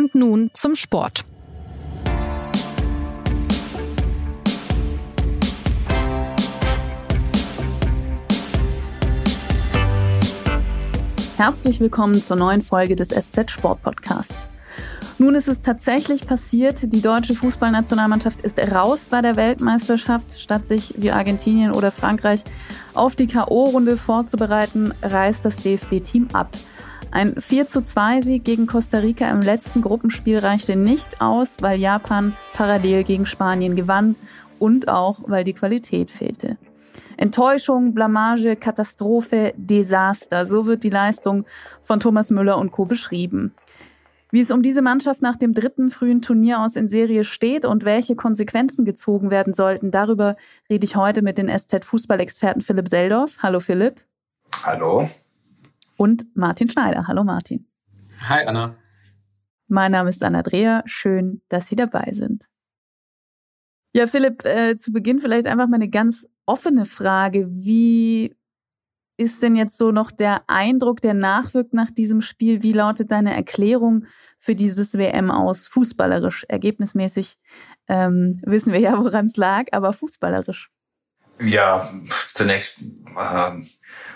Und nun zum Sport. Herzlich willkommen zur neuen Folge des SZ Sport Podcasts. Nun ist es tatsächlich passiert. Die deutsche Fußballnationalmannschaft ist raus bei der Weltmeisterschaft. Statt sich wie Argentinien oder Frankreich auf die K.O.-Runde vorzubereiten, reist das DFB-Team ab. Ein 4 zu 2 Sieg gegen Costa Rica im letzten Gruppenspiel reichte nicht aus, weil Japan parallel gegen Spanien gewann und auch weil die Qualität fehlte. Enttäuschung, Blamage, Katastrophe, Desaster. So wird die Leistung von Thomas Müller und Co. beschrieben. Wie es um diese Mannschaft nach dem dritten frühen Turnier aus in Serie steht und welche Konsequenzen gezogen werden sollten, darüber rede ich heute mit den SZ-Fußballexperten Philipp Seldorf. Hallo Philipp. Hallo. Und Martin Schneider. Hallo Martin. Hi Anna. Mein Name ist Anna Dreher. Schön, dass Sie dabei sind. Ja, Philipp, äh, zu Beginn vielleicht einfach mal eine ganz offene Frage. Wie ist denn jetzt so noch der Eindruck, der nachwirkt nach diesem Spiel? Wie lautet deine Erklärung für dieses WM aus? Fußballerisch, ergebnismäßig ähm, wissen wir ja, woran es lag, aber fußballerisch. Ja, zunächst äh,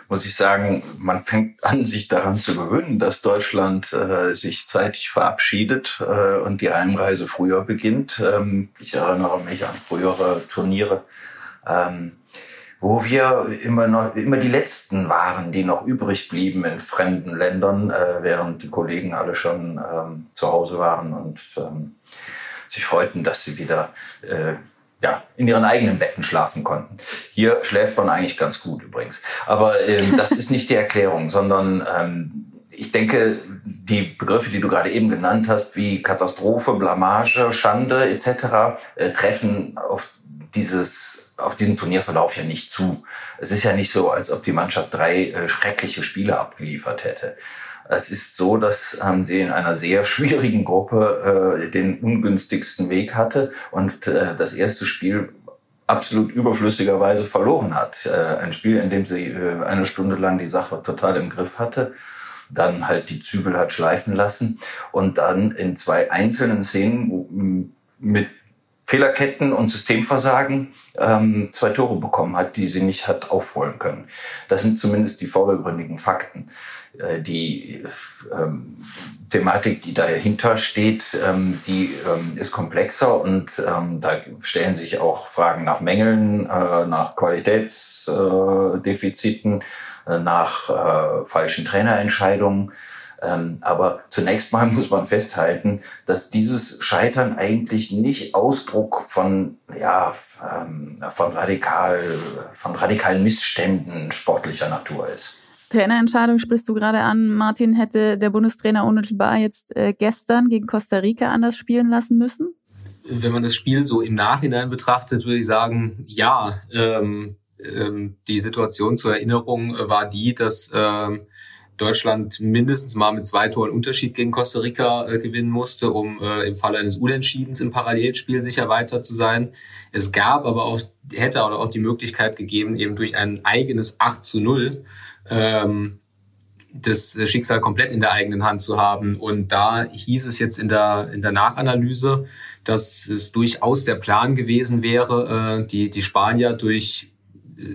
muss ich sagen, man fängt an, sich daran zu gewöhnen, dass Deutschland äh, sich zeitig verabschiedet äh, und die Einreise früher beginnt. Ähm, ich erinnere mich an frühere Turniere. Ähm, wo wir immer noch immer die letzten waren, die noch übrig blieben in fremden Ländern, äh, während die Kollegen alle schon ähm, zu Hause waren und ähm, sich freuten, dass sie wieder äh, ja, in ihren eigenen Betten schlafen konnten. Hier schläft man eigentlich ganz gut übrigens. Aber ähm, das ist nicht die Erklärung, sondern ähm, ich denke, die Begriffe, die du gerade eben genannt hast, wie Katastrophe, Blamage, Schande etc., äh, treffen auf dieses auf diesen Turnierverlauf ja nicht zu. Es ist ja nicht so, als ob die Mannschaft drei äh, schreckliche Spiele abgeliefert hätte. Es ist so, dass ähm, sie in einer sehr schwierigen Gruppe äh, den ungünstigsten Weg hatte und äh, das erste Spiel absolut überflüssigerweise verloren hat. Äh, ein Spiel, in dem sie äh, eine Stunde lang die Sache total im Griff hatte dann halt die Zügel hat schleifen lassen und dann in zwei einzelnen Szenen mit Fehlerketten und Systemversagen ähm, zwei Tore bekommen hat, die sie nicht hat aufholen können. Das sind zumindest die vordergründigen Fakten. Äh, die ähm, Thematik, die dahinter steht, ähm, die ähm, ist komplexer und ähm, da stellen sich auch Fragen nach Mängeln, äh, nach Qualitätsdefiziten, äh, nach äh, falschen Trainerentscheidungen. Ähm, aber zunächst mal muss man festhalten, dass dieses Scheitern eigentlich nicht Ausdruck von, ja, ähm, von radikal, von radikalen Missständen sportlicher Natur ist. Trainerentscheidung sprichst du gerade an. Martin, hätte der Bundestrainer unmittelbar jetzt äh, gestern gegen Costa Rica anders spielen lassen müssen? Wenn man das Spiel so im Nachhinein betrachtet, würde ich sagen, ja. Ähm, ähm, die Situation zur Erinnerung war die, dass ähm, Deutschland mindestens mal mit zwei Toren Unterschied gegen Costa Rica äh, gewinnen musste, um äh, im Falle eines Unentschiedens im Parallelspiel sicher weiter zu sein. Es gab aber auch, hätte aber auch die Möglichkeit gegeben, eben durch ein eigenes 8 zu 0 ähm, das Schicksal komplett in der eigenen Hand zu haben. Und da hieß es jetzt in der, in der Nachanalyse, dass es durchaus der Plan gewesen wäre, äh, die, die Spanier durch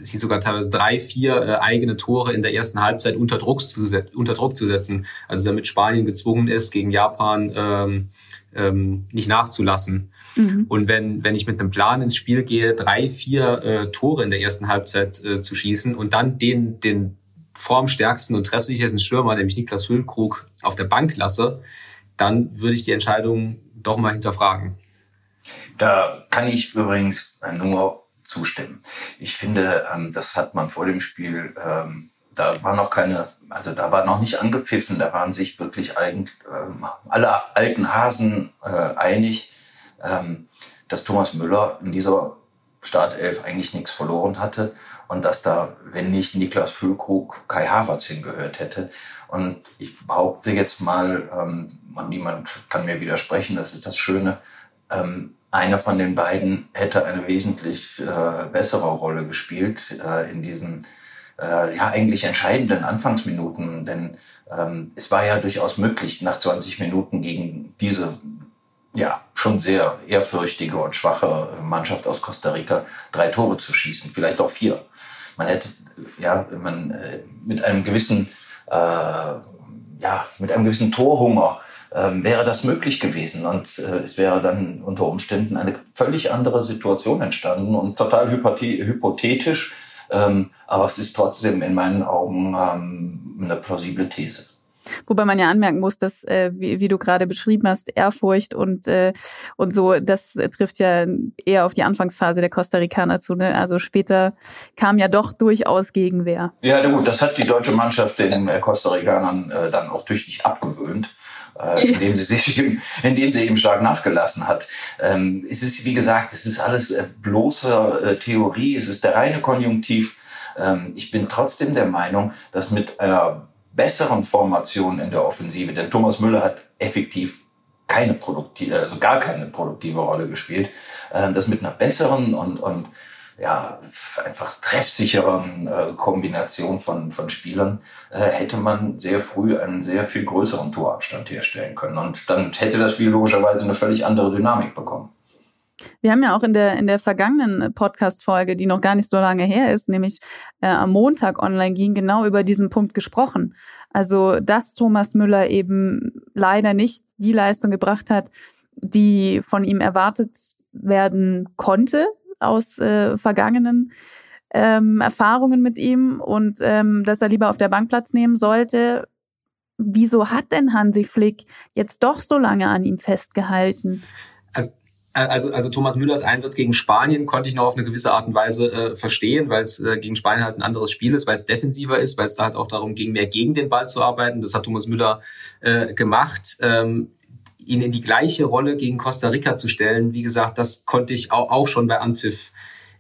sie sogar teilweise drei, vier äh, eigene Tore in der ersten Halbzeit unter Druck, zu, unter Druck zu setzen. Also damit Spanien gezwungen ist, gegen Japan ähm, ähm, nicht nachzulassen. Mhm. Und wenn, wenn ich mit einem Plan ins Spiel gehe, drei, vier äh, Tore in der ersten Halbzeit äh, zu schießen und dann den, den formstärksten und treffsichersten Stürmer, nämlich Niklas Füllkrug, auf der Bank lasse, dann würde ich die Entscheidung doch mal hinterfragen. Da kann ich übrigens nur zustimmen. Ich finde, ähm, das hat man vor dem Spiel, ähm, da war noch keine, also da war noch nicht angepfiffen, da waren sich wirklich eigentlich ähm, alle alten Hasen äh, einig, ähm, dass Thomas Müller in dieser Startelf eigentlich nichts verloren hatte und dass da, wenn nicht Niklas Füllkrug, Kai Havertz hingehört hätte. Und ich behaupte jetzt mal, ähm, niemand kann mir widersprechen, das ist das Schöne, ähm, einer von den beiden hätte eine wesentlich äh, bessere Rolle gespielt äh, in diesen äh, ja eigentlich entscheidenden Anfangsminuten, denn ähm, es war ja durchaus möglich, nach 20 Minuten gegen diese ja schon sehr ehrfürchtige und schwache Mannschaft aus Costa Rica drei Tore zu schießen, vielleicht auch vier. Man hätte ja man äh, mit einem gewissen äh, ja mit einem gewissen Torhunger ähm, wäre das möglich gewesen und äh, es wäre dann unter Umständen eine völlig andere Situation entstanden und total hypothetisch, ähm, aber es ist trotzdem in meinen Augen ähm, eine plausible These. Wobei man ja anmerken muss, dass, äh, wie, wie du gerade beschrieben hast, Ehrfurcht und, äh, und so, das trifft ja eher auf die Anfangsphase der Costa Ricaner zu. Ne? Also später kam ja doch durchaus Gegenwehr. Ja, gut, das hat die deutsche Mannschaft den äh, Costa Ricanern äh, dann auch tüchtig abgewöhnt äh, indem sie sich eben, indem sie eben stark nachgelassen hat. Ähm, es ist, wie gesagt, es ist alles äh, bloße äh, Theorie, es ist der reine Konjunktiv. Ähm, ich bin trotzdem der Meinung, dass mit einer besseren Formation in der Offensive, denn Thomas Müller hat effektiv keine produktive, also gar keine produktive Rolle gespielt, äh, dass mit einer besseren und, und ja, einfach treffsicheren äh, Kombination von, von Spielern äh, hätte man sehr früh einen sehr viel größeren Torabstand herstellen können. Und dann hätte das Spiel logischerweise eine völlig andere Dynamik bekommen. Wir haben ja auch in der, in der vergangenen Podcast-Folge, die noch gar nicht so lange her ist, nämlich äh, am Montag online ging, genau über diesen Punkt gesprochen. Also, dass Thomas Müller eben leider nicht die Leistung gebracht hat, die von ihm erwartet werden konnte aus äh, vergangenen ähm, Erfahrungen mit ihm und ähm, dass er lieber auf der Bank Platz nehmen sollte. Wieso hat denn Hansi Flick jetzt doch so lange an ihm festgehalten? Also also, also Thomas Müllers Einsatz gegen Spanien konnte ich noch auf eine gewisse Art und Weise äh, verstehen, weil es äh, gegen Spanien halt ein anderes Spiel ist, weil es defensiver ist, weil es da halt auch darum ging, mehr gegen den Ball zu arbeiten. Das hat Thomas Müller äh, gemacht. Ähm, ihn in die gleiche Rolle gegen Costa Rica zu stellen, wie gesagt, das konnte ich auch, auch schon bei Anpfiff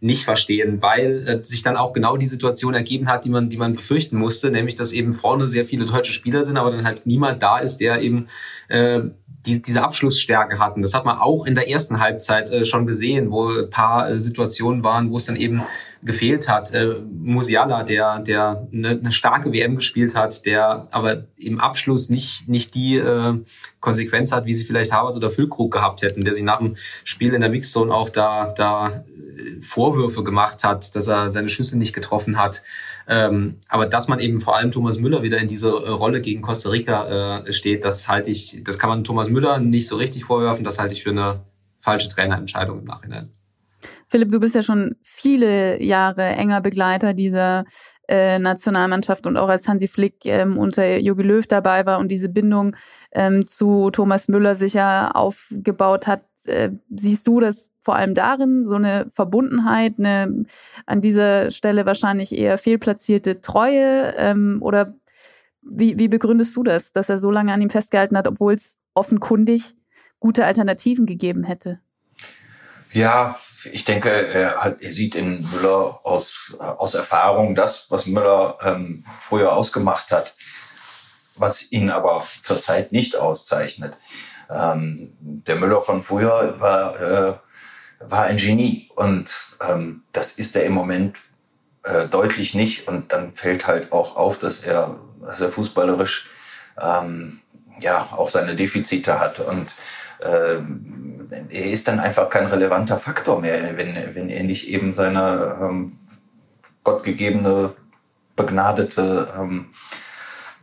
nicht verstehen, weil äh, sich dann auch genau die Situation ergeben hat, die man, die man befürchten musste, nämlich dass eben vorne sehr viele deutsche Spieler sind, aber dann halt niemand da ist, der eben äh, die, diese Abschlussstärke hatten. Das hat man auch in der ersten Halbzeit äh, schon gesehen, wo ein paar äh, Situationen waren, wo es dann eben gefehlt hat. Äh, Musiala, der, der eine, eine starke WM gespielt hat, der aber im Abschluss nicht, nicht die äh, Konsequenz hat, wie sie vielleicht Havertz oder Füllkrug gehabt hätten, der sich nach dem Spiel in der Mixzone auch da, da äh, Vorwürfe gemacht hat, dass er seine Schüsse nicht getroffen hat. Ähm, aber dass man eben vor allem Thomas Müller wieder in diese äh, Rolle gegen Costa Rica äh, steht, das halte ich, das kann man Thomas Müller nicht so richtig vorwerfen, das halte ich für eine falsche Trainerentscheidung im Nachhinein. Philipp, du bist ja schon viele Jahre enger Begleiter dieser äh, Nationalmannschaft und auch als Hansi Flick ähm, unter Jogi Löw dabei war und diese Bindung ähm, zu Thomas Müller sicher aufgebaut hat. Äh, siehst du das vor allem darin, so eine Verbundenheit, eine an dieser Stelle wahrscheinlich eher fehlplatzierte Treue? Ähm, oder wie, wie begründest du das, dass er so lange an ihm festgehalten hat, obwohl es offenkundig gute Alternativen gegeben hätte? Ja, ich denke, er, hat, er sieht in Müller aus, aus Erfahrung das, was Müller ähm, früher ausgemacht hat, was ihn aber zurzeit nicht auszeichnet. Ähm, der Müller von früher war, äh, war ein Genie und ähm, das ist er im Moment äh, deutlich nicht und dann fällt halt auch auf, dass er, dass er fußballerisch ähm, ja auch seine Defizite hat und er ist dann einfach kein relevanter Faktor mehr, wenn, wenn er nicht eben seine ähm, gottgegebene, begnadete ähm,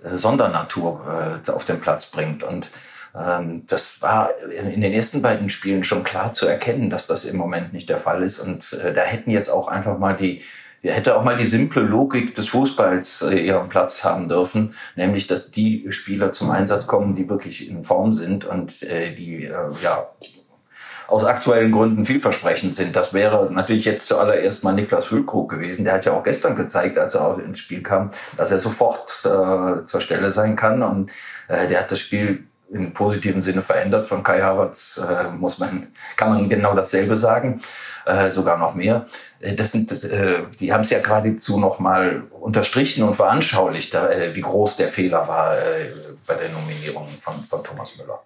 Sondernatur äh, auf den Platz bringt. Und ähm, das war in den ersten beiden Spielen schon klar zu erkennen, dass das im Moment nicht der Fall ist. Und äh, da hätten jetzt auch einfach mal die hätte auch mal die simple Logik des Fußballs äh, ihren Platz haben dürfen, nämlich dass die Spieler zum Einsatz kommen, die wirklich in Form sind und äh, die äh, ja aus aktuellen Gründen vielversprechend sind. Das wäre natürlich jetzt zuallererst mal Niklas Füllkrug gewesen. Der hat ja auch gestern gezeigt, als er auch ins Spiel kam, dass er sofort äh, zur Stelle sein kann. Und äh, der hat das Spiel im positiven Sinne verändert. Von Kai Havertz äh, muss man, kann man genau dasselbe sagen, äh, sogar noch mehr. Äh, das sind, äh, die haben es ja geradezu noch mal unterstrichen und veranschaulicht, äh, wie groß der Fehler war äh, bei der Nominierung von, von Thomas Müller.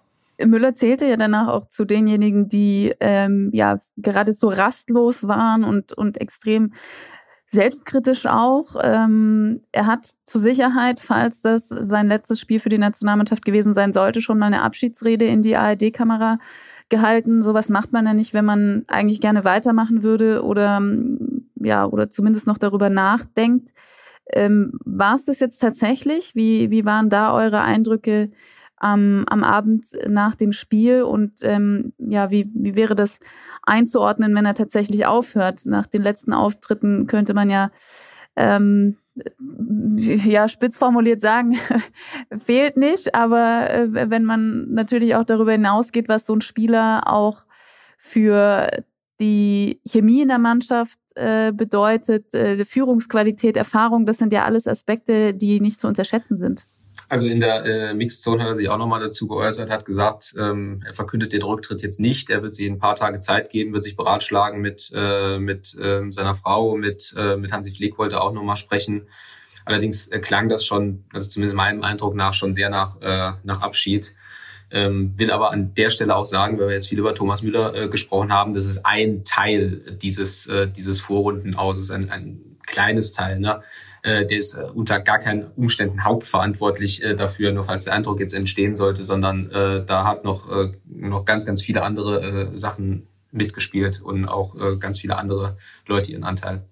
Müller zählte ja danach auch zu denjenigen, die ähm, ja geradezu rastlos waren und, und extrem selbstkritisch auch. Ähm, er hat zur Sicherheit, falls das sein letztes Spiel für die Nationalmannschaft gewesen sein sollte, schon mal eine Abschiedsrede in die ARD-Kamera gehalten. Sowas macht man ja nicht, wenn man eigentlich gerne weitermachen würde oder ja oder zumindest noch darüber nachdenkt. Ähm, War es das jetzt tatsächlich? Wie, wie waren da eure Eindrücke am, am Abend nach dem Spiel? Und ähm, ja, wie, wie wäre das einzuordnen, wenn er tatsächlich aufhört? Nach den letzten Auftritten könnte man ja ähm, ja, spitz formuliert sagen, fehlt nicht. Aber äh, wenn man natürlich auch darüber hinausgeht, was so ein Spieler auch für die Chemie in der Mannschaft äh, bedeutet, äh, Führungsqualität, Erfahrung, das sind ja alles Aspekte, die nicht zu unterschätzen sind. Also in der äh, Mixed Zone hat er sich auch nochmal dazu geäußert, hat gesagt, ähm, er verkündet den Rücktritt jetzt nicht, er wird sich ein paar Tage Zeit geben, wird sich beratschlagen mit, äh, mit äh, seiner Frau, mit, äh, mit Hansi Flick wollte auch nochmal sprechen. Allerdings äh, klang das schon, also zumindest meinem Eindruck nach, schon sehr nach, äh, nach Abschied. Ähm, will aber an der Stelle auch sagen, weil wir jetzt viel über Thomas Müller äh, gesprochen haben, das ist ein Teil dieses, äh, dieses Vorrundenauses, ein, ein kleines Teil. Ne? Äh, der ist äh, unter gar keinen Umständen hauptverantwortlich äh, dafür, nur falls der Eindruck jetzt entstehen sollte, sondern äh, da hat noch, äh, noch ganz, ganz viele andere äh, Sachen mitgespielt und auch äh, ganz viele andere Leute ihren Anteil.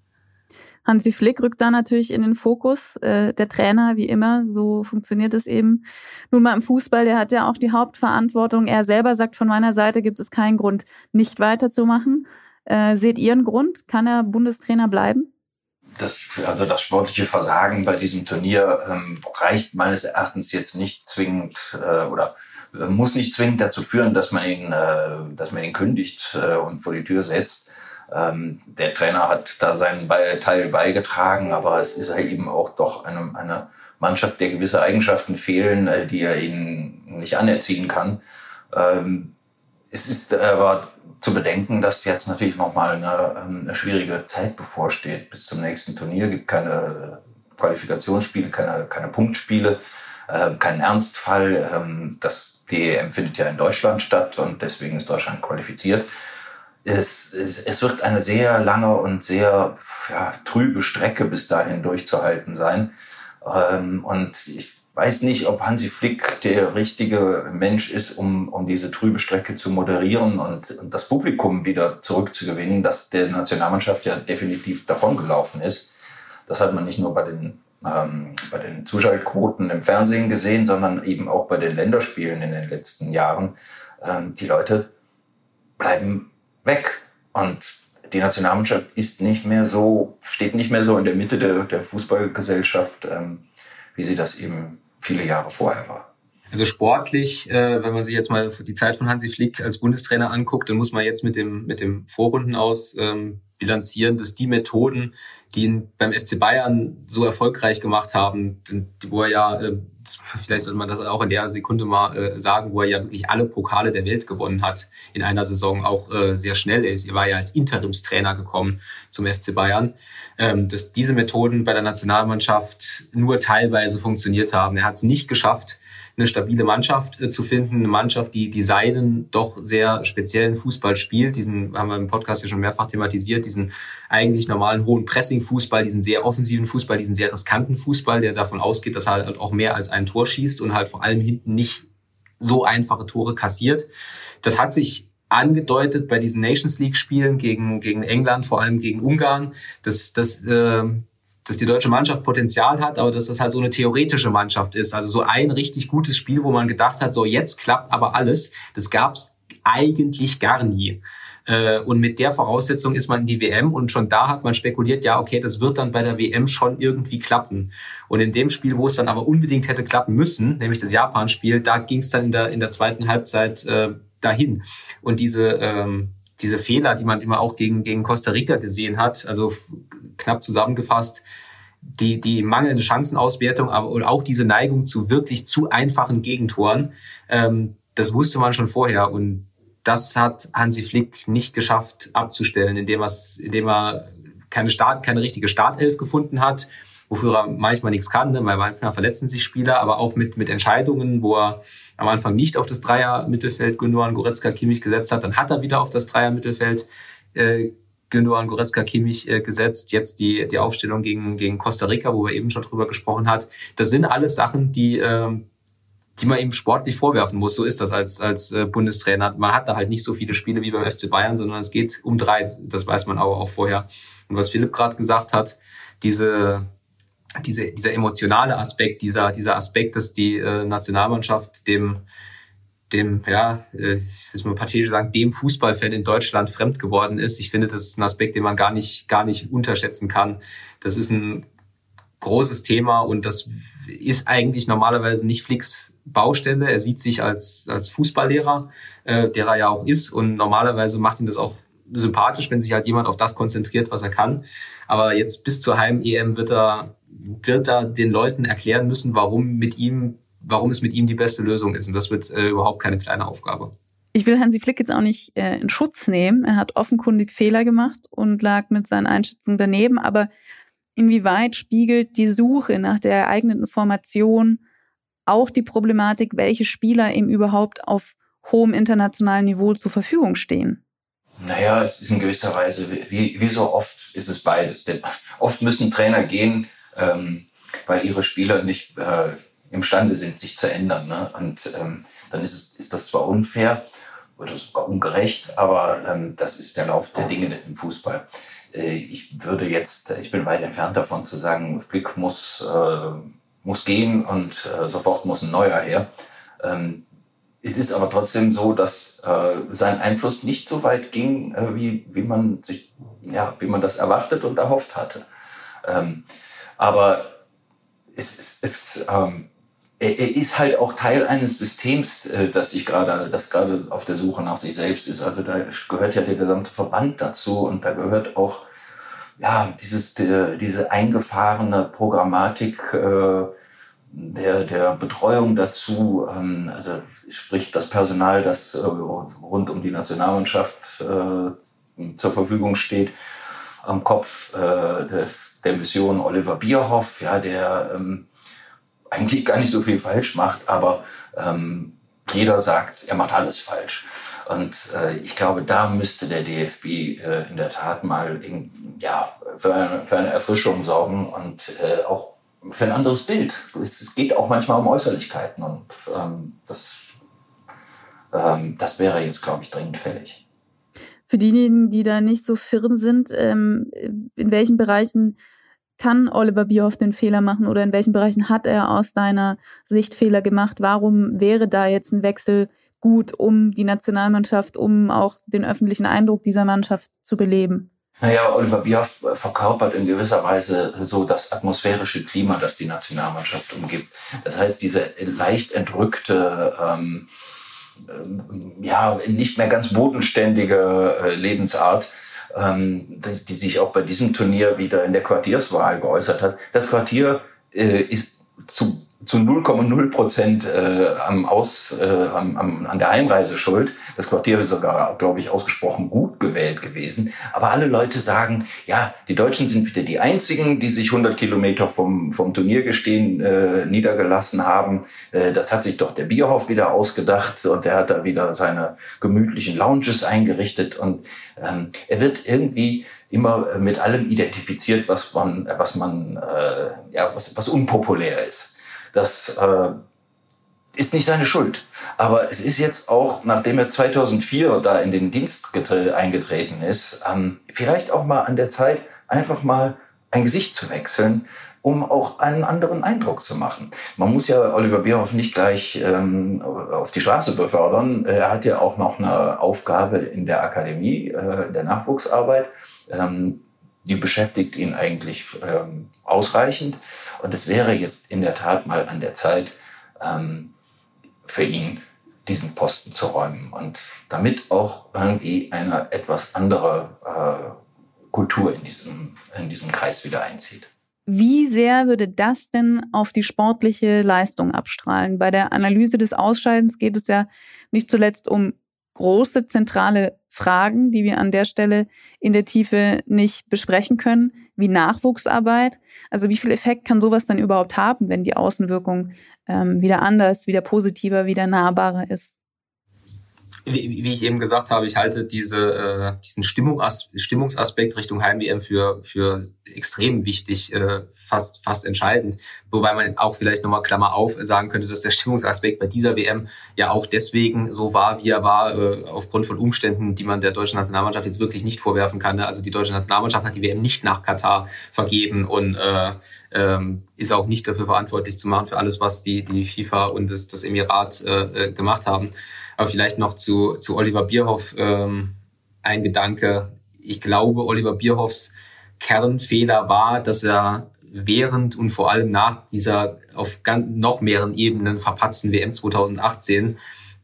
Hansi Flick rückt da natürlich in den Fokus. Äh, der Trainer, wie immer, so funktioniert es eben. Nun mal im Fußball, der hat ja auch die Hauptverantwortung. Er selber sagt, von meiner Seite gibt es keinen Grund, nicht weiterzumachen. Äh, seht ihr einen Grund? Kann er Bundestrainer bleiben? Das, also das sportliche Versagen bei diesem Turnier ähm, reicht meines Erachtens jetzt nicht zwingend äh, oder äh, muss nicht zwingend dazu führen, dass man ihn, äh, dass man ihn kündigt äh, und vor die Tür setzt. Ähm, der Trainer hat da seinen Teil beigetragen, aber es ist halt eben auch doch eine, eine Mannschaft, der gewisse Eigenschaften fehlen, äh, die er ihnen nicht anerziehen kann. Ähm, es ist aber zu bedenken, dass jetzt natürlich nochmal eine, ähm, eine schwierige Zeit bevorsteht. Bis zum nächsten Turnier gibt keine Qualifikationsspiele, keine, keine Punktspiele, äh, keinen Ernstfall. Ähm, das DEM findet ja in Deutschland statt und deswegen ist Deutschland qualifiziert es, es, es wird eine sehr lange und sehr ja, trübe Strecke bis dahin durchzuhalten sein. Ähm, und ich weiß nicht, ob Hansi Flick der richtige Mensch ist, um, um diese trübe Strecke zu moderieren und, und das Publikum wieder zurückzugewinnen, das der Nationalmannschaft ja definitiv davongelaufen ist. Das hat man nicht nur bei den, ähm, bei den Zuschaltquoten im Fernsehen gesehen, sondern eben auch bei den Länderspielen in den letzten Jahren. Ähm, die Leute bleiben weg. Und die Nationalmannschaft ist nicht mehr so, steht nicht mehr so in der Mitte der, der Fußballgesellschaft, ähm, wie sie das eben viele Jahre vorher war. Also sportlich, äh, wenn man sich jetzt mal die Zeit von Hansi Flick als Bundestrainer anguckt, dann muss man jetzt mit dem, mit dem Vorrunden aus ähm, bilanzieren, dass die Methoden, die ihn beim FC Bayern so erfolgreich gemacht haben, wo er ja äh, vielleicht sollte man das auch in der Sekunde mal äh, sagen, wo er ja wirklich alle Pokale der Welt gewonnen hat in einer Saison, auch äh, sehr schnell ist. Er war ja als Interimstrainer gekommen zum FC Bayern, ähm, dass diese Methoden bei der Nationalmannschaft nur teilweise funktioniert haben. Er hat es nicht geschafft, eine stabile Mannschaft äh, zu finden, eine Mannschaft, die, die seinen doch sehr speziellen Fußball spielt. Diesen haben wir im Podcast ja schon mehrfach thematisiert, diesen eigentlich normalen hohen Pressing-Fußball, diesen sehr offensiven Fußball, diesen sehr riskanten Fußball, der davon ausgeht, dass er halt auch mehr als ein Tor schießt und halt vor allem hinten nicht so einfache Tore kassiert. Das hat sich angedeutet bei diesen Nations League Spielen gegen gegen England, vor allem gegen Ungarn. Das das äh, dass die deutsche Mannschaft Potenzial hat, aber dass das halt so eine theoretische Mannschaft ist. Also so ein richtig gutes Spiel, wo man gedacht hat, so jetzt klappt aber alles. Das gab's eigentlich gar nie. Äh, und mit der Voraussetzung ist man in die WM und schon da hat man spekuliert, ja, okay, das wird dann bei der WM schon irgendwie klappen. Und in dem Spiel, wo es dann aber unbedingt hätte klappen müssen, nämlich das Japan-Spiel, da ging es dann in der, in der zweiten Halbzeit äh, dahin. Und diese, ähm, diese Fehler, die man, die man auch gegen, gegen Costa Rica gesehen hat, also knapp zusammengefasst, die, die mangelnde Chancenauswertung, aber und auch diese Neigung zu wirklich zu einfachen Gegentoren, ähm, das wusste man schon vorher und das hat Hansi Flick nicht geschafft abzustellen, indem, indem er keine, Start, keine richtige Startelf gefunden hat, wofür er manchmal nichts kann, ne? weil manchmal verletzen sich Spieler, aber auch mit, mit Entscheidungen, wo er am Anfang nicht auf das Dreier-Mittelfeld Gündogan, Goretzka, Kimmich gesetzt hat, dann hat er wieder auf das Dreier-Mittelfeld äh, Gündogan, Goretzka, Kimmich äh, gesetzt, jetzt die, die Aufstellung gegen, gegen Costa Rica, wo wir eben schon drüber gesprochen hat. Das sind alles Sachen, die, äh, die man ihm sportlich vorwerfen muss. So ist das als, als äh, Bundestrainer. Man hat da halt nicht so viele Spiele wie beim FC Bayern, sondern es geht um drei. Das weiß man aber auch vorher. Und was Philipp gerade gesagt hat, diese, diese, dieser emotionale Aspekt, dieser, dieser Aspekt, dass die äh, Nationalmannschaft dem, dem, ja, äh, ich will mal pathetisch sagen, dem Fußballfan in Deutschland fremd geworden ist. Ich finde, das ist ein Aspekt, den man gar nicht, gar nicht unterschätzen kann. Das ist ein großes Thema und das ist eigentlich normalerweise nicht Flicks Baustelle. Er sieht sich als, als Fußballlehrer, äh, der er ja auch ist und normalerweise macht ihn das auch sympathisch, wenn sich halt jemand auf das konzentriert, was er kann. Aber jetzt bis zur Heim-EM wird er, wird er den Leuten erklären müssen, warum mit ihm, warum es mit ihm die beste Lösung ist. Und das wird äh, überhaupt keine kleine Aufgabe. Ich will Hansi Flick jetzt auch nicht äh, in Schutz nehmen. Er hat offenkundig Fehler gemacht und lag mit seinen Einschätzungen daneben. Aber inwieweit spiegelt die Suche nach der ereigneten Formation auch die Problematik, welche Spieler ihm überhaupt auf hohem internationalen Niveau zur Verfügung stehen? Naja, es ist in gewisser Weise, wie, wie so oft ist es beides. Denn oft müssen Trainer gehen, ähm, weil ihre Spieler nicht äh, imstande sind, sich zu ändern. Ne? Und ähm, dann ist, es, ist das zwar unfair oder sogar ungerecht, aber ähm, das ist der Lauf der Dinge im Fußball. Äh, ich würde jetzt, ich bin weit entfernt davon zu sagen, Flick muss, äh, muss gehen und äh, sofort muss ein neuer her. Ähm, es ist aber trotzdem so, dass äh, sein Einfluss nicht so weit ging, äh, wie, wie man sich, ja, wie man das erwartet und erhofft hatte. Ähm, aber es, es, es ähm, er, er ist halt auch Teil eines Systems, äh, das sich gerade, das gerade auf der Suche nach sich selbst ist. Also da gehört ja der gesamte Verband dazu und da gehört auch ja dieses die, diese eingefahrene Programmatik äh, der der Betreuung dazu. Ähm, also sprich das Personal, das äh, rund um die Nationalmannschaft äh, zur Verfügung steht, am Kopf äh, des, der Mission Oliver Bierhoff, ja der ähm, eigentlich gar nicht so viel falsch macht, aber ähm, jeder sagt, er macht alles falsch. Und äh, ich glaube, da müsste der DFB äh, in der Tat mal in, ja, für, eine, für eine Erfrischung sorgen und äh, auch für ein anderes Bild. Es, geht auch manchmal um Äußerlichkeiten und ähm, das, ähm, das wäre jetzt, glaube ich, dringend fällig. Für diejenigen, die da nicht so firm sind, ähm, in welchen Bereichen kann Oliver Bierhoff den Fehler machen oder in welchen Bereichen hat er aus deiner Sicht Fehler gemacht? Warum wäre da jetzt ein Wechsel gut, um die Nationalmannschaft, um auch den öffentlichen Eindruck dieser Mannschaft zu beleben? Naja, Oliver Bierhoff verkörpert in gewisser Weise so das atmosphärische Klima, das die Nationalmannschaft umgibt. Das heißt, diese leicht entrückte, ähm, ja, nicht mehr ganz bodenständige äh, Lebensart, ähm, die, die sich auch bei diesem Turnier wieder in der Quartierswahl geäußert hat. Das Quartier äh, ist zu zu 0,0 Prozent äh, am Aus, äh, am, am, an der Heimreise schuld. Das Quartier ist sogar, glaube ich, ausgesprochen gut gewählt gewesen. Aber alle Leute sagen, ja, die Deutschen sind wieder die einzigen, die sich 100 Kilometer vom, vom Turniergestehen äh, niedergelassen haben. Äh, das hat sich doch der Bierhoff wieder ausgedacht und der hat da wieder seine gemütlichen Lounges eingerichtet und ähm, er wird irgendwie immer mit allem identifiziert, was man, was man, äh, ja, was, was unpopulär ist. Das äh, ist nicht seine Schuld. Aber es ist jetzt auch, nachdem er 2004 da in den Dienst eingetreten ist, ähm, vielleicht auch mal an der Zeit, einfach mal ein Gesicht zu wechseln, um auch einen anderen Eindruck zu machen. Man muss ja Oliver Bierhoff nicht gleich ähm, auf die Straße befördern. Er hat ja auch noch eine Aufgabe in der Akademie, äh, der Nachwuchsarbeit. Ähm, die beschäftigt ihn eigentlich ähm, ausreichend. Und es wäre jetzt in der Tat mal an der Zeit, ähm, für ihn diesen Posten zu räumen und damit auch irgendwie eine etwas andere äh, Kultur in diesem, in diesem Kreis wieder einzieht. Wie sehr würde das denn auf die sportliche Leistung abstrahlen? Bei der Analyse des Ausscheidens geht es ja nicht zuletzt um große zentrale Fragen, die wir an der Stelle in der Tiefe nicht besprechen können, wie Nachwuchsarbeit. Also wie viel Effekt kann sowas dann überhaupt haben, wenn die Außenwirkung ähm, wieder anders, wieder positiver, wieder nahbarer ist? Wie, wie ich eben gesagt habe, ich halte diese, äh, diesen Stimmungs Stimmungsaspekt Richtung Heim-WM für, für extrem wichtig, äh, fast, fast entscheidend. Wobei man auch vielleicht nochmal Klammer auf sagen könnte, dass der Stimmungsaspekt bei dieser WM ja auch deswegen so war, wie er war, äh, aufgrund von Umständen, die man der deutschen Nationalmannschaft jetzt wirklich nicht vorwerfen kann. Ne? Also die deutsche Nationalmannschaft hat die WM nicht nach Katar vergeben und äh, ähm, ist auch nicht dafür verantwortlich zu machen für alles, was die, die FIFA und das, das Emirat äh, äh gemacht haben. Aber vielleicht noch zu, zu Oliver Bierhoff ähm, ein Gedanke. Ich glaube, Oliver Bierhoffs Kernfehler war, dass er während und vor allem nach dieser auf ganz, noch mehreren Ebenen verpatzten WM 2018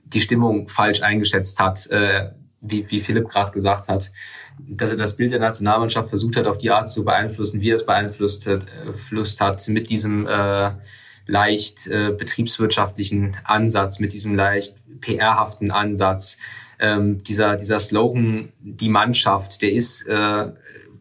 die Stimmung falsch eingeschätzt hat, äh, wie, wie Philipp gerade gesagt hat, dass er das Bild der Nationalmannschaft versucht hat, auf die Art zu beeinflussen, wie er es beeinflusst hat, äh, hat mit diesem äh, leicht äh, betriebswirtschaftlichen Ansatz, mit diesem leicht PR-haften Ansatz. Ähm, dieser, dieser Slogan, die Mannschaft, der ist äh,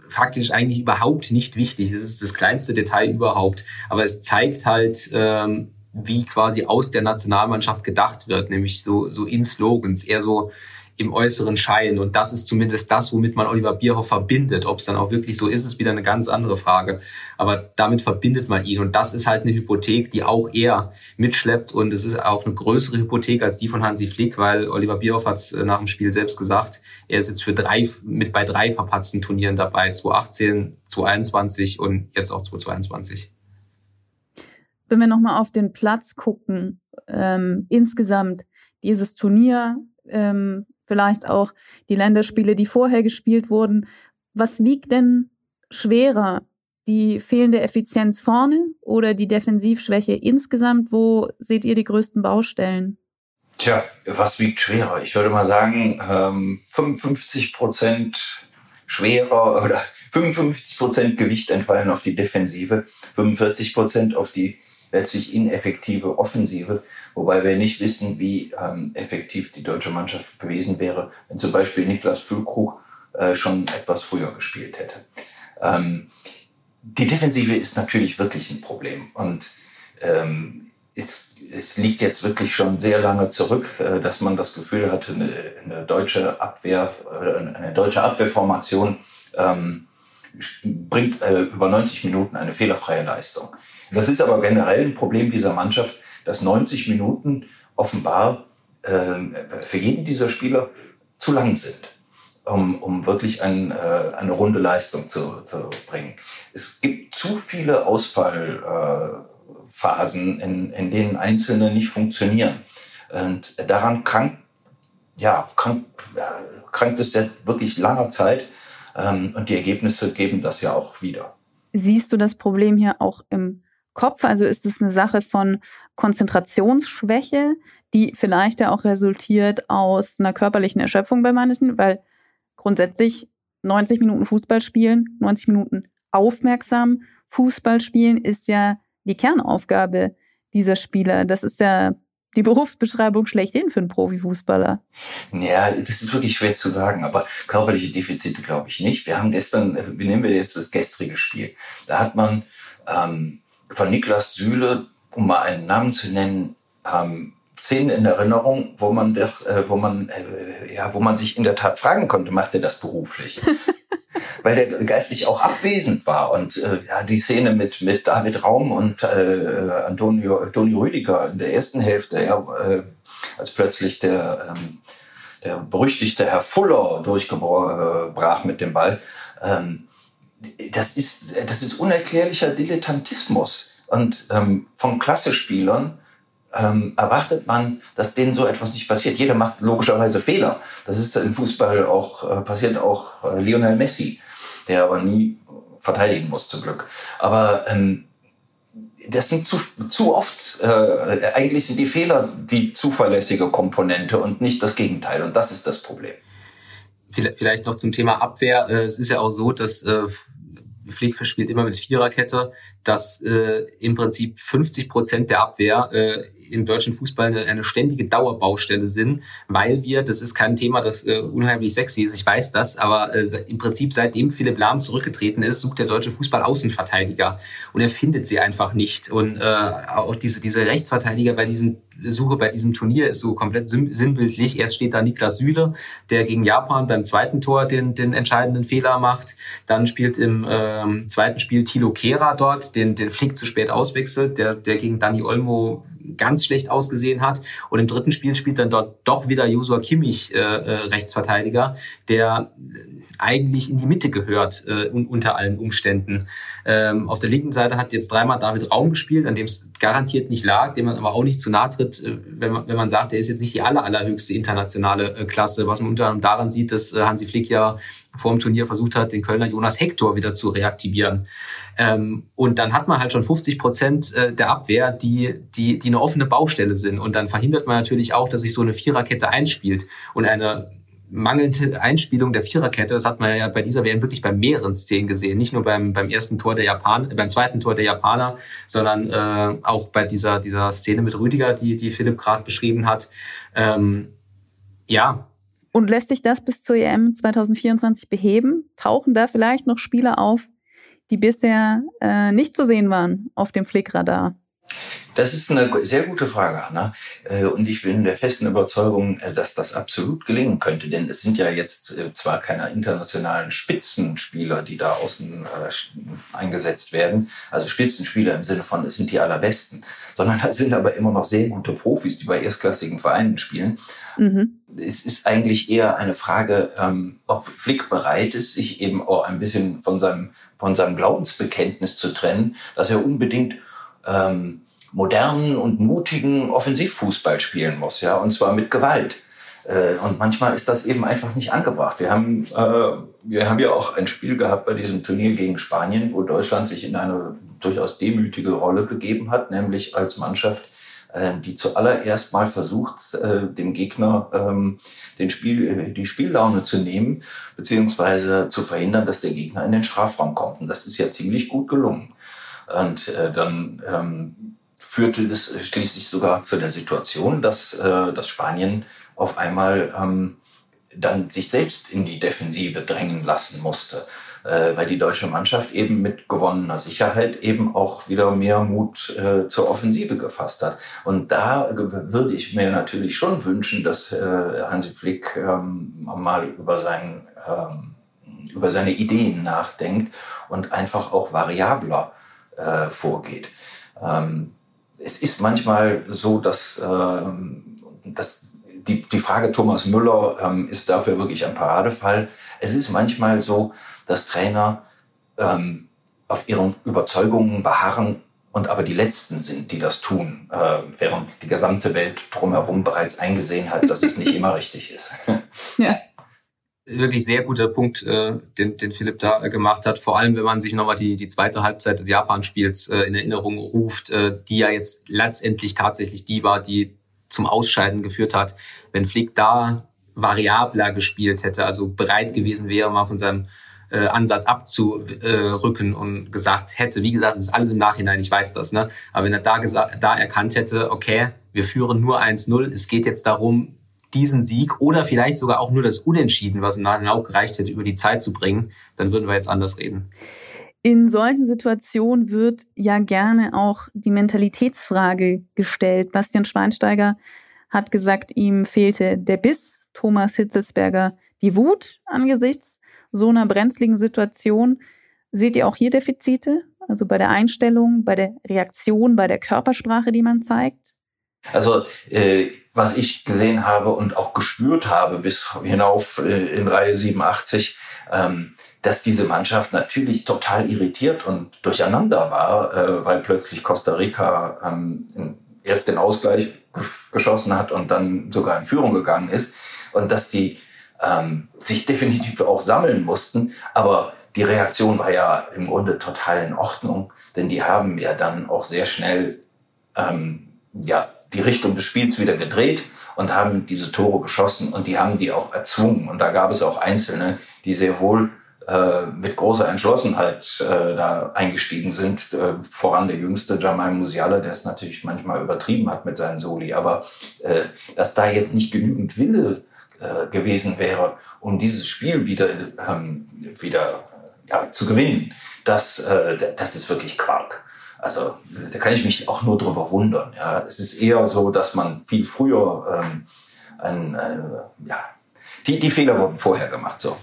faktisch eigentlich überhaupt nicht wichtig. Das ist das kleinste Detail überhaupt. Aber es zeigt halt, ähm, wie quasi aus der Nationalmannschaft gedacht wird, nämlich so, so in Slogans, eher so im äußeren Schein. Und das ist zumindest das, womit man Oliver Bierhoff verbindet. Ob es dann auch wirklich so ist, ist wieder eine ganz andere Frage. Aber damit verbindet man ihn. Und das ist halt eine Hypothek, die auch er mitschleppt. Und es ist auch eine größere Hypothek als die von Hansi Flick, weil Oliver Bierhoff hat es äh, nach dem Spiel selbst gesagt, er ist jetzt für drei, mit bei drei verpatzten Turnieren dabei. 2018, 2021 und jetzt auch 2022. Wenn wir nochmal auf den Platz gucken, ähm, insgesamt dieses Turnier ähm, vielleicht auch die Länderspiele, die vorher gespielt wurden. Was wiegt denn schwerer? Die fehlende Effizienz vorne oder die Defensivschwäche insgesamt? Wo seht ihr die größten Baustellen? Tja, was wiegt schwerer? Ich würde mal sagen, ähm, 55 Prozent schwerer oder 55 Prozent Gewicht entfallen auf die Defensive, 45 Prozent auf die letztlich ineffektive Offensive, wobei wir nicht wissen, wie ähm, effektiv die deutsche Mannschaft gewesen wäre, wenn zum Beispiel Niklas Füllkrug äh, schon etwas früher gespielt hätte. Ähm, die Defensive ist natürlich wirklich ein Problem und ähm, es, es liegt jetzt wirklich schon sehr lange zurück, äh, dass man das Gefühl hatte, eine, eine deutsche Abwehr, äh, eine deutsche Abwehrformation ähm, bringt äh, über 90 Minuten eine fehlerfreie Leistung. Das ist aber generell ein Problem dieser Mannschaft, dass 90 Minuten offenbar äh, für jeden dieser Spieler zu lang sind, um, um wirklich ein, äh, eine runde Leistung zu, zu bringen. Es gibt zu viele Ausfallphasen, äh, in, in denen Einzelne nicht funktionieren. Und daran krankt, ja, krank, krankt es seit wirklich langer Zeit. Ähm, und die Ergebnisse geben das ja auch wieder. Siehst du das Problem hier auch im Kopf? Also ist es eine Sache von Konzentrationsschwäche, die vielleicht ja auch resultiert aus einer körperlichen Erschöpfung bei manchen, weil grundsätzlich 90 Minuten Fußball spielen, 90 Minuten aufmerksam Fußball spielen ist ja die Kernaufgabe dieser Spieler. Das ist ja die Berufsbeschreibung schlechthin für einen Profifußballer. Ja, das ist wirklich schwer zu sagen, aber körperliche Defizite glaube ich nicht. Wir haben gestern, äh, wie nehmen wir jetzt das gestrige Spiel? Da hat man ähm, von Niklas Süle, um mal einen Namen zu nennen, ähm, Szenen in Erinnerung, wo man, das, äh, wo man, äh, ja, wo man sich in der Tat fragen konnte, macht er das beruflich? Weil der geistig auch abwesend war und äh, ja, die Szene mit mit David Raum und äh, Antonio, Antonio Rüdiger in der ersten Hälfte, ja, äh, als plötzlich der ähm, der berüchtigte Herr Fuller durchgebrach mit dem Ball. Ähm, das ist, das ist unerklärlicher Dilettantismus. Und ähm, von Klassespielern ähm, erwartet man, dass denen so etwas nicht passiert. Jeder macht logischerweise Fehler. Das ist im Fußball auch äh, passiert auch äh, Lionel Messi, der aber nie verteidigen muss zum Glück. Aber ähm, das sind zu, zu oft, äh, eigentlich sind die Fehler die zuverlässige Komponente und nicht das Gegenteil. Und das ist das Problem. Vielleicht noch zum Thema Abwehr. Äh, es ist ja auch so, dass Flick verspielt immer mit Viererkette, dass äh, im Prinzip 50 Prozent der Abwehr äh, im deutschen Fußball eine, eine ständige Dauerbaustelle sind, weil wir, das ist kein Thema, das äh, unheimlich sexy ist, ich weiß das, aber äh, im Prinzip seitdem Philipp Lahm zurückgetreten ist, sucht der deutsche Fußball Außenverteidiger und er findet sie einfach nicht. Und äh, auch diese diese Rechtsverteidiger bei diesen Suche bei diesem Turnier ist so komplett sinnbildlich. Erst steht da Niklas Süle, der gegen Japan beim zweiten Tor den, den entscheidenden Fehler macht. Dann spielt im ähm, zweiten Spiel Thilo Kehrer dort, den, den Flick zu spät auswechselt, der, der gegen Dani Olmo ganz schlecht ausgesehen hat. Und im dritten Spiel spielt dann dort doch wieder Josua Kimmich, äh, äh, Rechtsverteidiger, der eigentlich in die Mitte gehört äh, unter allen Umständen. Ähm, auf der linken Seite hat jetzt dreimal David Raum gespielt, an dem es garantiert nicht lag, dem man aber auch nicht zu nahe tritt, äh, wenn, man, wenn man sagt, er ist jetzt nicht die aller, allerhöchste internationale äh, Klasse, was man unter anderem daran sieht, dass äh, Hansi Flick ja vor dem Turnier versucht hat, den Kölner Jonas Hector wieder zu reaktivieren. Ähm, und dann hat man halt schon 50 Prozent äh, der Abwehr, die, die, die eine offene Baustelle sind. Und dann verhindert man natürlich auch, dass sich so eine Viererkette einspielt. Und eine mangelnde Einspielung der Viererkette, das hat man ja bei dieser WM wirklich bei mehreren Szenen gesehen, nicht nur beim, beim ersten Tor der Japaner, beim zweiten Tor der Japaner, sondern äh, auch bei dieser, dieser Szene mit Rüdiger, die, die Philipp gerade beschrieben hat. Ähm, ja. Und lässt sich das bis zur EM 2024 beheben? Tauchen da vielleicht noch Spieler auf, die bisher äh, nicht zu sehen waren auf dem Flickradar? Das ist eine sehr gute Frage, Anna. Äh, und ich bin der festen Überzeugung, äh, dass das absolut gelingen könnte. Denn es sind ja jetzt äh, zwar keine internationalen Spitzenspieler, die da außen eingesetzt werden, also Spitzenspieler im Sinne von, es sind die allerbesten, sondern es sind aber immer noch sehr gute Profis, die bei erstklassigen Vereinen spielen. Mhm. Es ist eigentlich eher eine Frage, ähm, ob Flick bereit ist, sich eben auch ein bisschen von seinem, von seinem Glaubensbekenntnis zu trennen, dass er unbedingt ähm, modernen und mutigen Offensivfußball spielen muss, ja, und zwar mit Gewalt. Äh, und manchmal ist das eben einfach nicht angebracht. Wir haben, äh, wir haben ja auch ein Spiel gehabt bei diesem Turnier gegen Spanien, wo Deutschland sich in eine durchaus demütige Rolle begeben hat, nämlich als Mannschaft, äh, die zuallererst mal versucht, äh, dem Gegner ähm, den Spiel, die Spiellaune zu nehmen, beziehungsweise zu verhindern, dass der Gegner in den Strafraum kommt. Und das ist ja ziemlich gut gelungen. Und äh, dann ähm, führte das schließlich sogar zu der Situation, dass, äh, dass Spanien auf einmal ähm, dann sich selbst in die Defensive drängen lassen musste, äh, weil die deutsche Mannschaft eben mit gewonnener Sicherheit eben auch wieder mehr Mut äh, zur Offensive gefasst hat. Und da würde ich mir natürlich schon wünschen, dass äh, Hansi Flick ähm, mal über seinen ähm, über seine Ideen nachdenkt und einfach auch variabler äh, vorgeht. Ähm, es ist manchmal so, dass, ähm, dass die, die Frage Thomas Müller ähm, ist dafür wirklich ein Paradefall. Es ist manchmal so, dass Trainer ähm, auf ihren Überzeugungen beharren und aber die Letzten sind, die das tun, äh, während die gesamte Welt drumherum bereits eingesehen hat, dass es nicht immer richtig ist. Ja wirklich sehr guter Punkt, äh, den, den Philipp da äh, gemacht hat. Vor allem, wenn man sich nochmal die, die zweite Halbzeit des Japan-Spiels äh, in Erinnerung ruft, äh, die ja jetzt letztendlich tatsächlich die war, die zum Ausscheiden geführt hat. Wenn Flick da variabler gespielt hätte, also bereit gewesen wäre, mal von seinem äh, Ansatz abzurücken und gesagt hätte, wie gesagt, es ist alles im Nachhinein, ich weiß das, ne? Aber wenn er da da erkannt hätte, okay, wir führen nur 1-0, es geht jetzt darum, diesen Sieg oder vielleicht sogar auch nur das Unentschieden, was in auch gereicht hätte, über die Zeit zu bringen, dann würden wir jetzt anders reden. In solchen Situationen wird ja gerne auch die Mentalitätsfrage gestellt. Bastian Schweinsteiger hat gesagt, ihm fehlte der Biss, Thomas Hitzelsberger die Wut angesichts so einer brenzligen Situation. Seht ihr auch hier Defizite? Also bei der Einstellung, bei der Reaktion, bei der Körpersprache, die man zeigt? Also äh, was ich gesehen habe und auch gespürt habe bis hinauf äh, in Reihe 87, ähm, dass diese Mannschaft natürlich total irritiert und durcheinander war, äh, weil plötzlich Costa Rica ähm, erst den Ausgleich geschossen hat und dann sogar in Führung gegangen ist und dass die ähm, sich definitiv auch sammeln mussten, aber die Reaktion war ja im Grunde total in Ordnung, denn die haben ja dann auch sehr schnell ähm, ja die Richtung des Spiels wieder gedreht und haben diese Tore geschossen und die haben die auch erzwungen. Und da gab es auch Einzelne, die sehr wohl äh, mit großer Entschlossenheit äh, da eingestiegen sind. Äh, voran der jüngste Jamal Musiala, der es natürlich manchmal übertrieben hat mit seinen Soli. Aber äh, dass da jetzt nicht genügend Wille äh, gewesen wäre, um dieses Spiel wieder, ähm, wieder ja, zu gewinnen, das, äh, das ist wirklich Quark. Also da kann ich mich auch nur drüber wundern. Ja. Es ist eher so, dass man viel früher ähm, ein, ein, ja, die, die Fehler wurden vorher gemacht. So.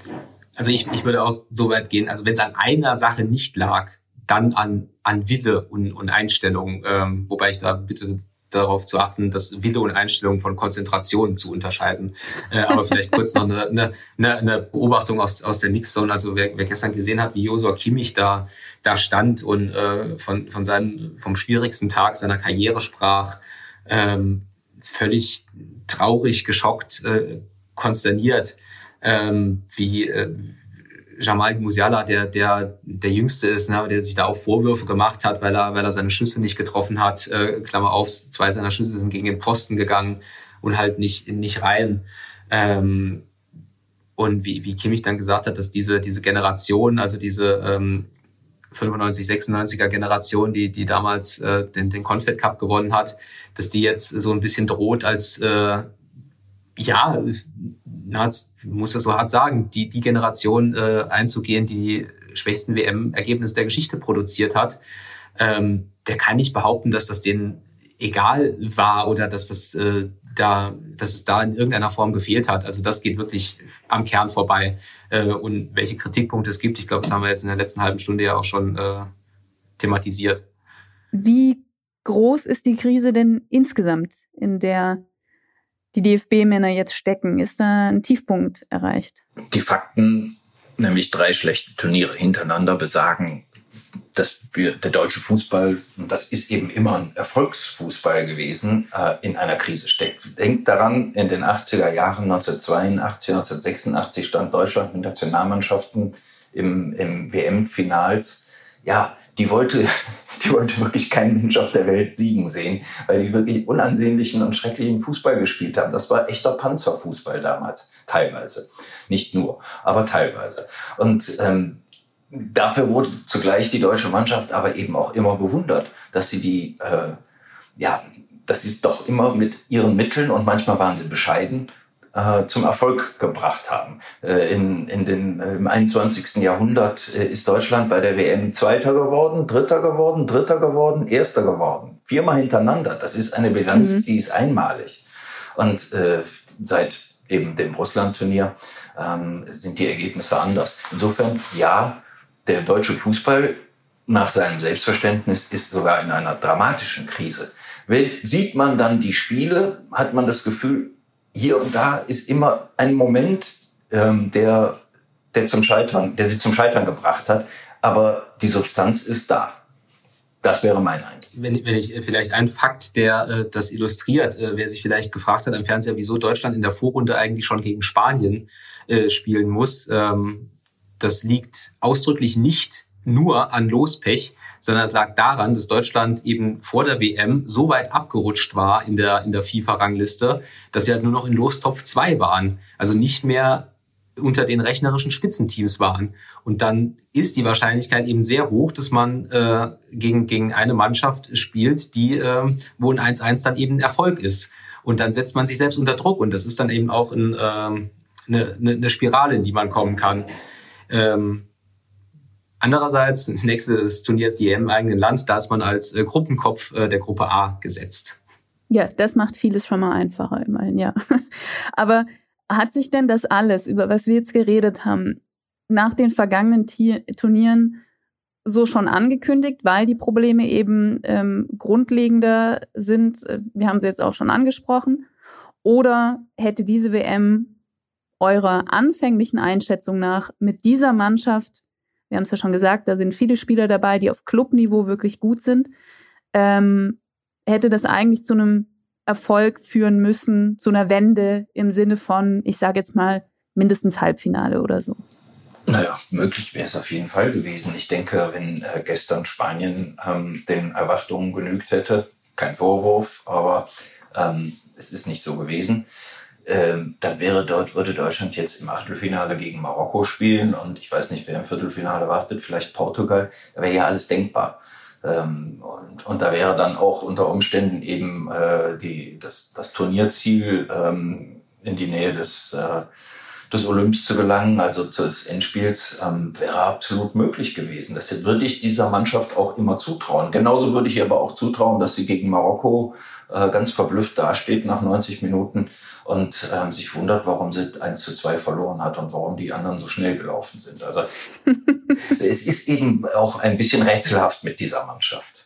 Also ich, ich würde auch so weit gehen, also wenn es an einer Sache nicht lag, dann an, an Wille und, und Einstellung, ähm, wobei ich da bitte darauf zu achten, dass Wille und Einstellung von Konzentration zu unterscheiden. Äh, aber vielleicht kurz noch eine, eine, eine Beobachtung aus, aus der Mixzone. Also wer, wer gestern gesehen hat, wie Josua Kimmich da, da stand und äh, von, von seinem, vom schwierigsten Tag seiner Karriere sprach, ähm, völlig traurig, geschockt, äh, konsterniert, ähm, wie äh, Jamal Musiala, der, der der Jüngste ist, ne, der sich da auch Vorwürfe gemacht hat, weil er, weil er seine Schüsse nicht getroffen hat. Äh, Klammer auf, zwei seiner Schüsse sind gegen den Pfosten gegangen und halt nicht, nicht rein. Ähm, und wie, wie Kimmich dann gesagt hat, dass diese, diese Generation, also diese ähm, 95, 96er Generation, die, die damals äh, den, den Confed Cup gewonnen hat, dass die jetzt so ein bisschen droht als äh, ja, muss das so hart sagen, die, die Generation äh, einzugehen, die die schwächsten WM-Ergebnisse der Geschichte produziert hat, ähm, der kann nicht behaupten, dass das denen egal war oder dass das äh, da, dass es da in irgendeiner Form gefehlt hat. Also das geht wirklich am Kern vorbei. Äh, und welche Kritikpunkte es gibt, ich glaube, das haben wir jetzt in der letzten halben Stunde ja auch schon äh, thematisiert. Wie groß ist die Krise denn insgesamt, in der die DFB-Männer jetzt stecken? Ist da ein Tiefpunkt erreicht? Die Fakten, nämlich drei schlechte Turniere hintereinander, besagen, dass wir, der deutsche Fußball, und das ist eben immer ein Erfolgsfußball gewesen, äh, in einer Krise steckt. Denkt daran, in den 80er Jahren, 1982, 1986 stand Deutschland mit Nationalmannschaften im, im WM-Finals. Ja, die wollte, die wollte wirklich kein Mensch auf der Welt siegen sehen, weil die wirklich unansehnlichen und schrecklichen Fußball gespielt haben. Das war echter Panzerfußball damals, teilweise. Nicht nur, aber teilweise. Und ähm, dafür wurde zugleich die deutsche Mannschaft aber eben auch immer bewundert, dass sie die, äh, ja, dass sie es doch immer mit ihren Mitteln und manchmal waren sie bescheiden, äh, zum Erfolg gebracht haben. Äh, in, in den, äh, Im 21. Jahrhundert äh, ist Deutschland bei der WM Zweiter geworden, Dritter geworden, Dritter geworden, Erster geworden. Viermal hintereinander. Das ist eine Bilanz, mhm. die ist einmalig. Und äh, seit eben dem Russland-Turnier ähm, sind die Ergebnisse anders. Insofern, ja, der deutsche Fußball nach seinem Selbstverständnis ist sogar in einer dramatischen Krise. Sieht man dann die Spiele, hat man das Gefühl, hier und da ist immer ein Moment, ähm, der, der zum Scheitern, der sie zum Scheitern gebracht hat. Aber die Substanz ist da. Das wäre mein Eindruck. Wenn, wenn ich äh, vielleicht ein Fakt, der äh, das illustriert, äh, wer sich vielleicht gefragt hat am Fernseher, wieso Deutschland in der Vorrunde eigentlich schon gegen Spanien äh, spielen muss, ähm, das liegt ausdrücklich nicht nur an Lospech, sondern es lag daran, dass Deutschland eben vor der WM so weit abgerutscht war in der, in der FIFA-Rangliste, dass sie halt nur noch in Lostopf 2 waren. Also nicht mehr unter den rechnerischen Spitzenteams waren. Und dann ist die Wahrscheinlichkeit eben sehr hoch, dass man äh, gegen, gegen eine Mannschaft spielt, die, äh, wo ein 1-1 dann eben Erfolg ist. Und dann setzt man sich selbst unter Druck. Und das ist dann eben auch ein, äh, eine, eine Spirale, in die man kommen kann. Ähm, Andererseits, nächstes Turnier ist die EM im eigenen Land, da ist man als äh, Gruppenkopf äh, der Gruppe A gesetzt. Ja, das macht vieles schon mal einfacher, immerhin, ja. Aber hat sich denn das alles, über was wir jetzt geredet haben, nach den vergangenen Tier Turnieren so schon angekündigt, weil die Probleme eben ähm, grundlegender sind? Äh, wir haben sie jetzt auch schon angesprochen. Oder hätte diese WM eurer anfänglichen Einschätzung nach mit dieser Mannschaft wir haben es ja schon gesagt, da sind viele Spieler dabei, die auf Clubniveau wirklich gut sind. Ähm, hätte das eigentlich zu einem Erfolg führen müssen, zu einer Wende im Sinne von, ich sage jetzt mal, mindestens Halbfinale oder so? Naja, möglich wäre es auf jeden Fall gewesen. Ich denke, wenn äh, gestern Spanien ähm, den Erwartungen genügt hätte, kein Vorwurf, aber ähm, es ist nicht so gewesen ähm, dann wäre dort, würde Deutschland jetzt im Achtelfinale gegen Marokko spielen und ich weiß nicht, wer im Viertelfinale wartet, vielleicht Portugal, da wäre ja alles denkbar. Ähm, und, und da wäre dann auch unter Umständen eben äh, die, das, das Turnierziel ähm, in die Nähe des, äh, des Olymps zu gelangen, also des Endspiels, ähm, wäre absolut möglich gewesen. Das würde ich dieser Mannschaft auch immer zutrauen. Genauso würde ich ihr aber auch zutrauen, dass sie gegen Marokko äh, ganz verblüfft dasteht nach 90 Minuten und ähm, sich wundert, warum sie 1 zu 2 verloren hat und warum die anderen so schnell gelaufen sind. Also es ist eben auch ein bisschen rätselhaft mit dieser Mannschaft.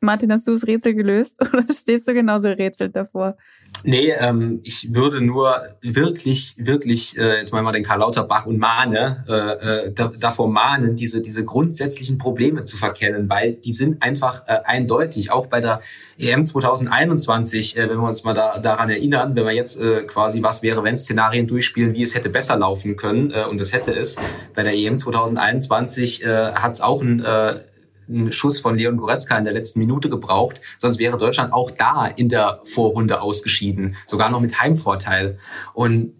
Martin, hast du das Rätsel gelöst oder stehst du genauso rätselt davor? Nee, ähm, ich würde nur wirklich, wirklich äh, jetzt mal den Karl Lauterbach und mahne, äh, äh, davor mahnen, diese, diese grundsätzlichen Probleme zu verkennen, weil die sind einfach äh, eindeutig. Auch bei der EM 2021, äh, wenn wir uns mal da, daran erinnern, wenn wir jetzt äh, quasi was wäre, wenn Szenarien durchspielen, wie es hätte besser laufen können, äh, und das hätte es. Bei der EM 2021 äh, hat es auch ein äh, einen Schuss von Leon Goretzka in der letzten Minute gebraucht. Sonst wäre Deutschland auch da in der Vorrunde ausgeschieden, sogar noch mit Heimvorteil. Und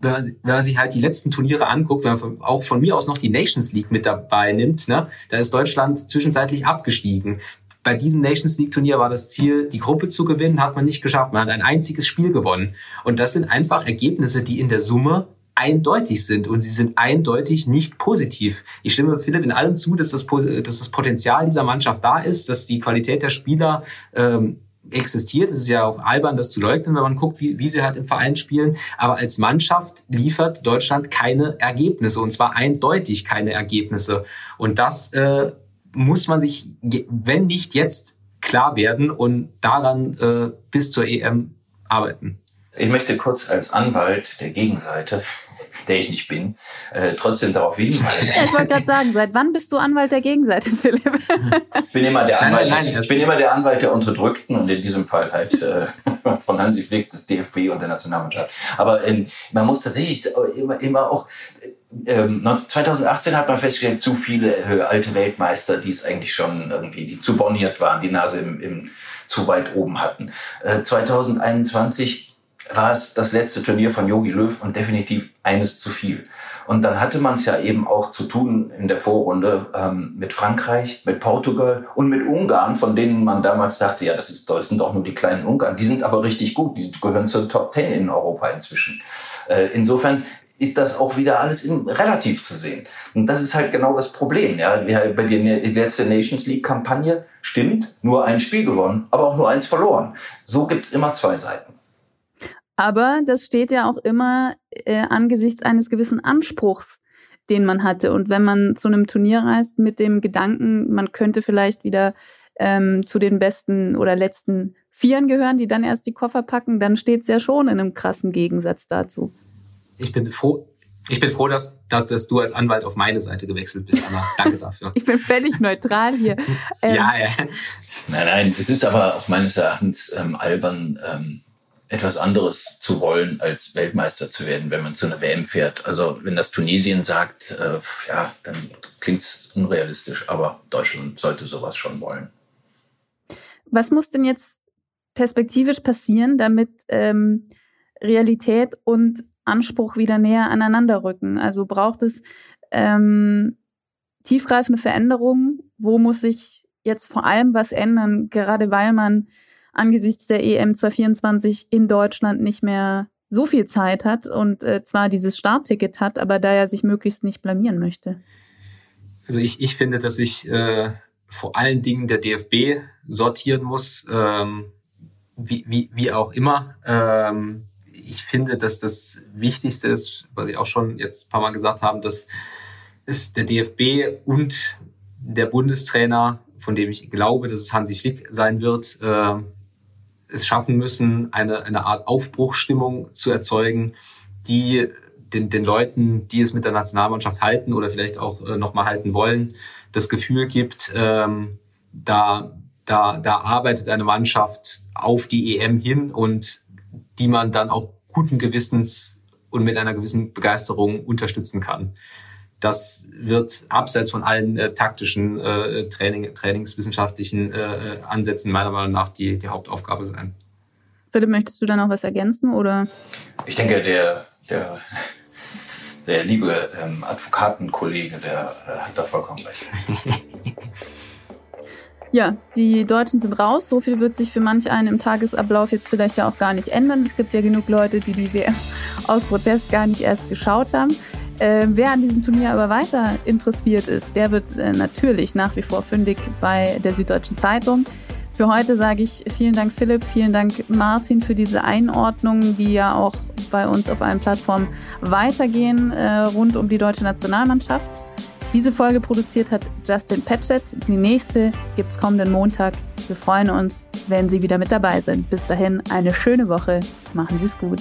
wenn man, wenn man sich halt die letzten Turniere anguckt, wenn man auch von mir aus noch die Nations League mit dabei nimmt, ne, da ist Deutschland zwischenzeitlich abgestiegen. Bei diesem Nations League Turnier war das Ziel, die Gruppe zu gewinnen, hat man nicht geschafft. Man hat ein einziges Spiel gewonnen. Und das sind einfach Ergebnisse, die in der Summe eindeutig sind und sie sind eindeutig nicht positiv. Ich stimme Philipp in allem zu, dass das, dass das Potenzial dieser Mannschaft da ist, dass die Qualität der Spieler ähm, existiert. Es ist ja auch albern, das zu leugnen, wenn man guckt, wie, wie sie halt im Verein spielen. Aber als Mannschaft liefert Deutschland keine Ergebnisse und zwar eindeutig keine Ergebnisse. Und das äh, muss man sich, wenn nicht jetzt, klar werden und daran äh, bis zur EM arbeiten. Ich möchte kurz als Anwalt der Gegenseite, der ich nicht bin, äh, trotzdem darauf hinweisen. Ja, ich wollte gerade sagen, seit wann bist du Anwalt der Gegenseite, Philipp? Ich bin immer der Anwalt, nein, nein, nein, ich bin immer der Anwalt der Unterdrückten und in diesem Fall halt äh, von Hansi Flick, des DFB und der Nationalmannschaft. Aber ähm, man muss tatsächlich immer, immer auch ähm, 2018 hat man festgestellt, zu viele äh, alte Weltmeister, die es eigentlich schon irgendwie, die zu borniert waren, die Nase im, im zu weit oben hatten. Äh, 2021 war es das letzte Turnier von Yogi Löw und definitiv eines zu viel. Und dann hatte man es ja eben auch zu tun in der Vorrunde ähm, mit Frankreich, mit Portugal und mit Ungarn, von denen man damals dachte, ja, das, ist, das sind doch nur die kleinen Ungarn. Die sind aber richtig gut, die gehören zur Top Ten in Europa inzwischen. Äh, insofern ist das auch wieder alles in relativ zu sehen. Und das ist halt genau das Problem. Ja, bei der letzte Nations League Kampagne stimmt, nur ein Spiel gewonnen, aber auch nur eins verloren. So gibt's immer zwei Seiten. Aber das steht ja auch immer äh, angesichts eines gewissen Anspruchs, den man hatte. Und wenn man zu einem Turnier reist mit dem Gedanken, man könnte vielleicht wieder ähm, zu den besten oder letzten Vieren gehören, die dann erst die Koffer packen, dann steht es ja schon in einem krassen Gegensatz dazu. Ich bin froh, ich bin froh, dass, dass, dass du als Anwalt auf meine Seite gewechselt bist, Anna. Danke dafür. ich bin völlig neutral hier. Ähm, ja, ja. Nein, nein, es ist aber auch meines Erachtens ähm, albern, ähm, etwas anderes zu wollen, als Weltmeister zu werden, wenn man zu einer WM fährt. Also wenn das Tunesien sagt, äh, ja, dann klingt es unrealistisch, aber Deutschland sollte sowas schon wollen. Was muss denn jetzt perspektivisch passieren, damit ähm, Realität und Anspruch wieder näher aneinander rücken? Also braucht es ähm, tiefgreifende Veränderungen? Wo muss sich jetzt vor allem was ändern, gerade weil man angesichts der EM 2024 in Deutschland nicht mehr so viel Zeit hat und äh, zwar dieses Startticket hat, aber da er sich möglichst nicht blamieren möchte? Also ich, ich finde, dass sich äh, vor allen Dingen der DFB sortieren muss, ähm, wie, wie, wie auch immer. Ähm, ich finde, dass das Wichtigste ist, was ich auch schon jetzt ein paar Mal gesagt habe, dass es der DFB und der Bundestrainer, von dem ich glaube, dass es Hansi Flick sein wird, äh, es schaffen müssen, eine, eine Art Aufbruchstimmung zu erzeugen, die den, den Leuten, die es mit der Nationalmannschaft halten oder vielleicht auch äh, nochmal halten wollen, das Gefühl gibt, ähm, da, da, da arbeitet eine Mannschaft auf die EM hin und die man dann auch guten Gewissens und mit einer gewissen Begeisterung unterstützen kann. Das wird abseits von allen äh, taktischen äh, Training, trainingswissenschaftlichen äh, Ansätzen meiner Meinung nach die, die Hauptaufgabe sein. Philipp, möchtest du da noch was ergänzen oder? Ich denke, der, der, der liebe ähm, Advokatenkollege, der äh, hat da vollkommen recht. Ja, die Deutschen sind raus. So viel wird sich für manch einen im Tagesablauf jetzt vielleicht ja auch gar nicht ändern. Es gibt ja genug Leute, die die WM aus Protest gar nicht erst geschaut haben. Äh, wer an diesem Turnier aber weiter interessiert ist, der wird äh, natürlich nach wie vor fündig bei der Süddeutschen Zeitung. Für heute sage ich vielen Dank Philipp, vielen Dank Martin für diese Einordnungen, die ja auch bei uns auf allen Plattformen weitergehen äh, rund um die deutsche Nationalmannschaft. Diese Folge produziert hat Justin Patchett. Die nächste gibt es kommenden Montag. Wir freuen uns, wenn Sie wieder mit dabei sind. Bis dahin eine schöne Woche. Machen Sie es gut.